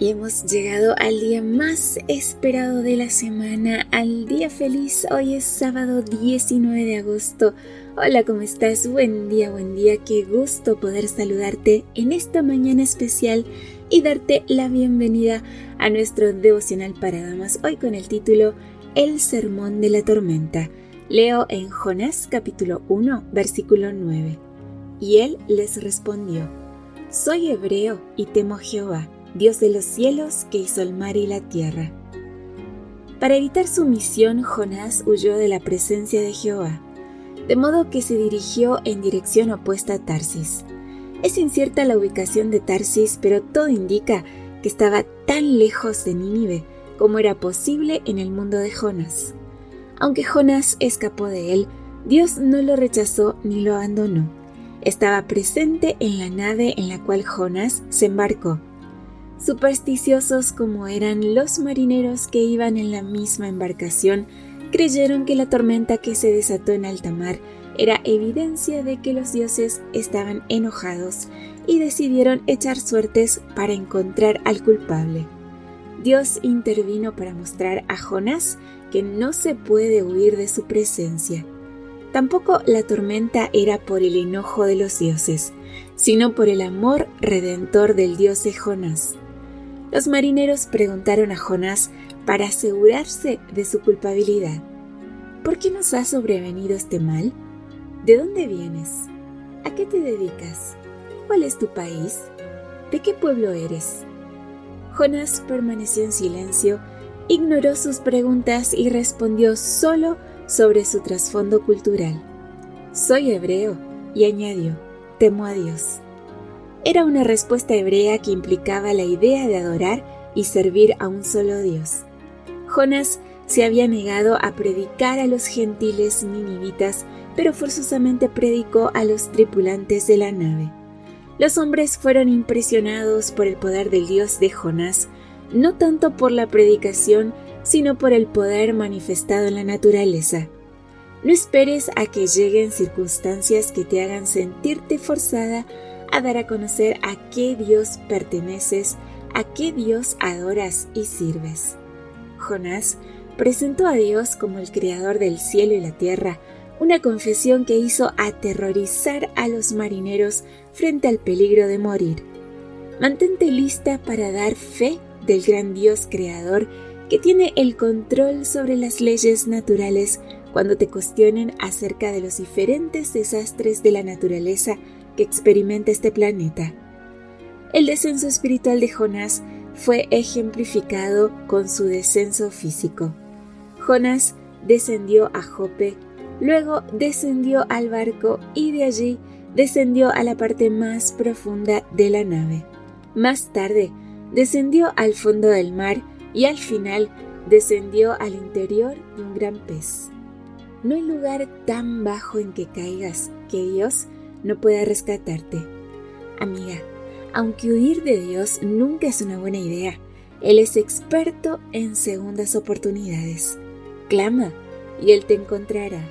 Y hemos llegado al día más esperado de la semana, al día feliz. Hoy es sábado 19 de agosto. Hola, ¿cómo estás? Buen día, buen día. Qué gusto poder saludarte en esta mañana especial y darte la bienvenida a nuestro devocional para damas. Hoy con el título El sermón de la tormenta. Leo en Jonás capítulo 1, versículo 9. Y él les respondió, Soy hebreo y temo Jehová Dios de los cielos que hizo el mar y la tierra. Para evitar su misión, Jonás huyó de la presencia de Jehová, de modo que se dirigió en dirección opuesta a Tarsis. Es incierta la ubicación de Tarsis, pero todo indica que estaba tan lejos de Nínive como era posible en el mundo de Jonás. Aunque Jonás escapó de él, Dios no lo rechazó ni lo abandonó. Estaba presente en la nave en la cual Jonás se embarcó Supersticiosos como eran los marineros que iban en la misma embarcación, creyeron que la tormenta que se desató en alta mar era evidencia de que los dioses estaban enojados y decidieron echar suertes para encontrar al culpable. Dios intervino para mostrar a Jonás que no se puede huir de su presencia. Tampoco la tormenta era por el enojo de los dioses, sino por el amor redentor del dios de Jonás. Los marineros preguntaron a Jonás para asegurarse de su culpabilidad. ¿Por qué nos ha sobrevenido este mal? ¿De dónde vienes? ¿A qué te dedicas? ¿Cuál es tu país? ¿De qué pueblo eres? Jonás permaneció en silencio, ignoró sus preguntas y respondió solo sobre su trasfondo cultural. Soy hebreo, y añadió, temo a Dios. Era una respuesta hebrea que implicaba la idea de adorar y servir a un solo Dios. Jonás se había negado a predicar a los gentiles ninivitas, pero forzosamente predicó a los tripulantes de la nave. Los hombres fueron impresionados por el poder del Dios de Jonás, no tanto por la predicación, sino por el poder manifestado en la naturaleza. No esperes a que lleguen circunstancias que te hagan sentirte forzada a dar a conocer a qué Dios perteneces, a qué Dios adoras y sirves. Jonás presentó a Dios como el creador del cielo y la tierra, una confesión que hizo aterrorizar a los marineros frente al peligro de morir. Mantente lista para dar fe del gran Dios creador que tiene el control sobre las leyes naturales cuando te cuestionen acerca de los diferentes desastres de la naturaleza experimenta este planeta. El descenso espiritual de Jonás fue ejemplificado con su descenso físico. Jonás descendió a Jope, luego descendió al barco y de allí descendió a la parte más profunda de la nave. Más tarde, descendió al fondo del mar y al final descendió al interior de un gran pez. No hay lugar tan bajo en que caigas que Dios no pueda rescatarte. Amiga, aunque huir de Dios nunca es una buena idea, Él es experto en segundas oportunidades. Clama y Él te encontrará.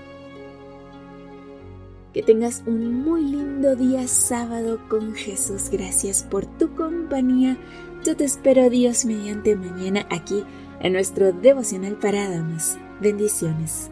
Que tengas un muy lindo día sábado con Jesús. Gracias por tu compañía. Yo te espero Dios mediante mañana aquí en nuestro devocional para damas. Bendiciones.